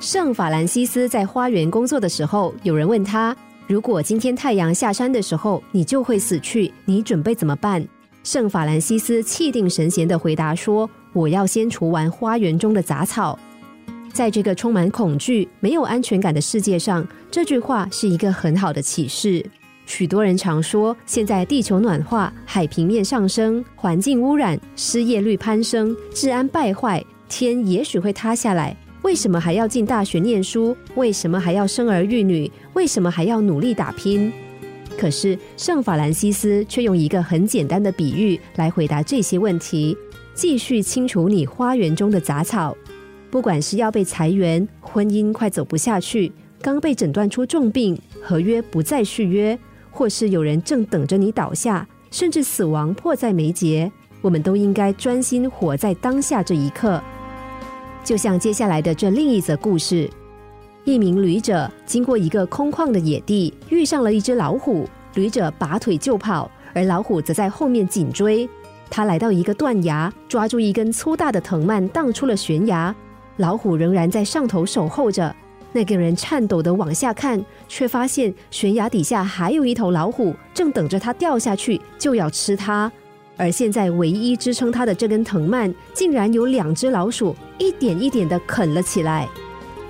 圣法兰西斯在花园工作的时候，有人问他：“如果今天太阳下山的时候，你就会死去，你准备怎么办？”圣法兰西斯气定神闲的回答说：“我要先除完花园中的杂草。”在这个充满恐惧、没有安全感的世界上，这句话是一个很好的启示。许多人常说，现在地球暖化、海平面上升、环境污染、失业率攀升、治安败坏，天也许会塌下来。为什么还要进大学念书？为什么还要生儿育女？为什么还要努力打拼？可是圣法兰西斯却用一个很简单的比喻来回答这些问题：继续清除你花园中的杂草。不管是要被裁员、婚姻快走不下去、刚被诊断出重病、合约不再续约。或是有人正等着你倒下，甚至死亡迫在眉睫，我们都应该专心活在当下这一刻。就像接下来的这另一则故事：一名旅者经过一个空旷的野地，遇上了一只老虎。旅者拔腿就跑，而老虎则在后面紧追。他来到一个断崖，抓住一根粗大的藤蔓，荡出了悬崖。老虎仍然在上头守候着。那个人颤抖的往下看，却发现悬崖底下还有一头老虎，正等着他掉下去就要吃他。而现在唯一支撑他的这根藤蔓，竟然有两只老鼠一点一点的啃了起来。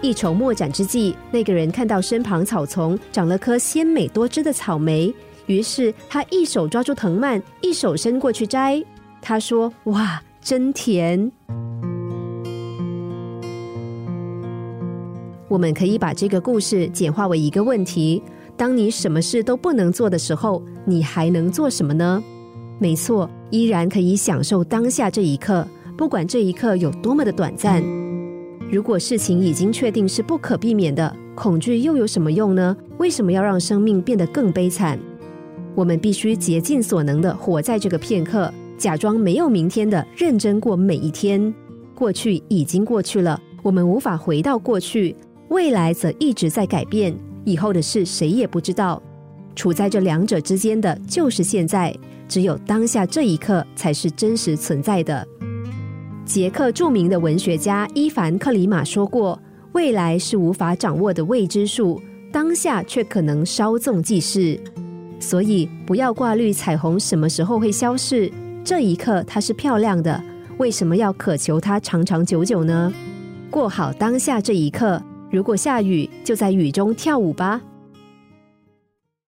一筹莫展之际，那个人看到身旁草丛长了颗鲜美多汁的草莓，于是他一手抓住藤蔓，一手伸过去摘。他说：“哇，真甜！”我们可以把这个故事简化为一个问题：当你什么事都不能做的时候，你还能做什么呢？没错，依然可以享受当下这一刻，不管这一刻有多么的短暂。如果事情已经确定是不可避免的，恐惧又有什么用呢？为什么要让生命变得更悲惨？我们必须竭尽所能的活在这个片刻，假装没有明天的认真过每一天。过去已经过去了，我们无法回到过去。未来则一直在改变，以后的事谁也不知道。处在这两者之间的就是现在，只有当下这一刻才是真实存在的。捷克著名的文学家伊凡克里马说过：“未来是无法掌握的未知数，当下却可能稍纵即逝。”所以不要挂虑彩虹什么时候会消逝，这一刻它是漂亮的，为什么要渴求它长长久久呢？过好当下这一刻。如果下雨，就在雨中跳舞吧。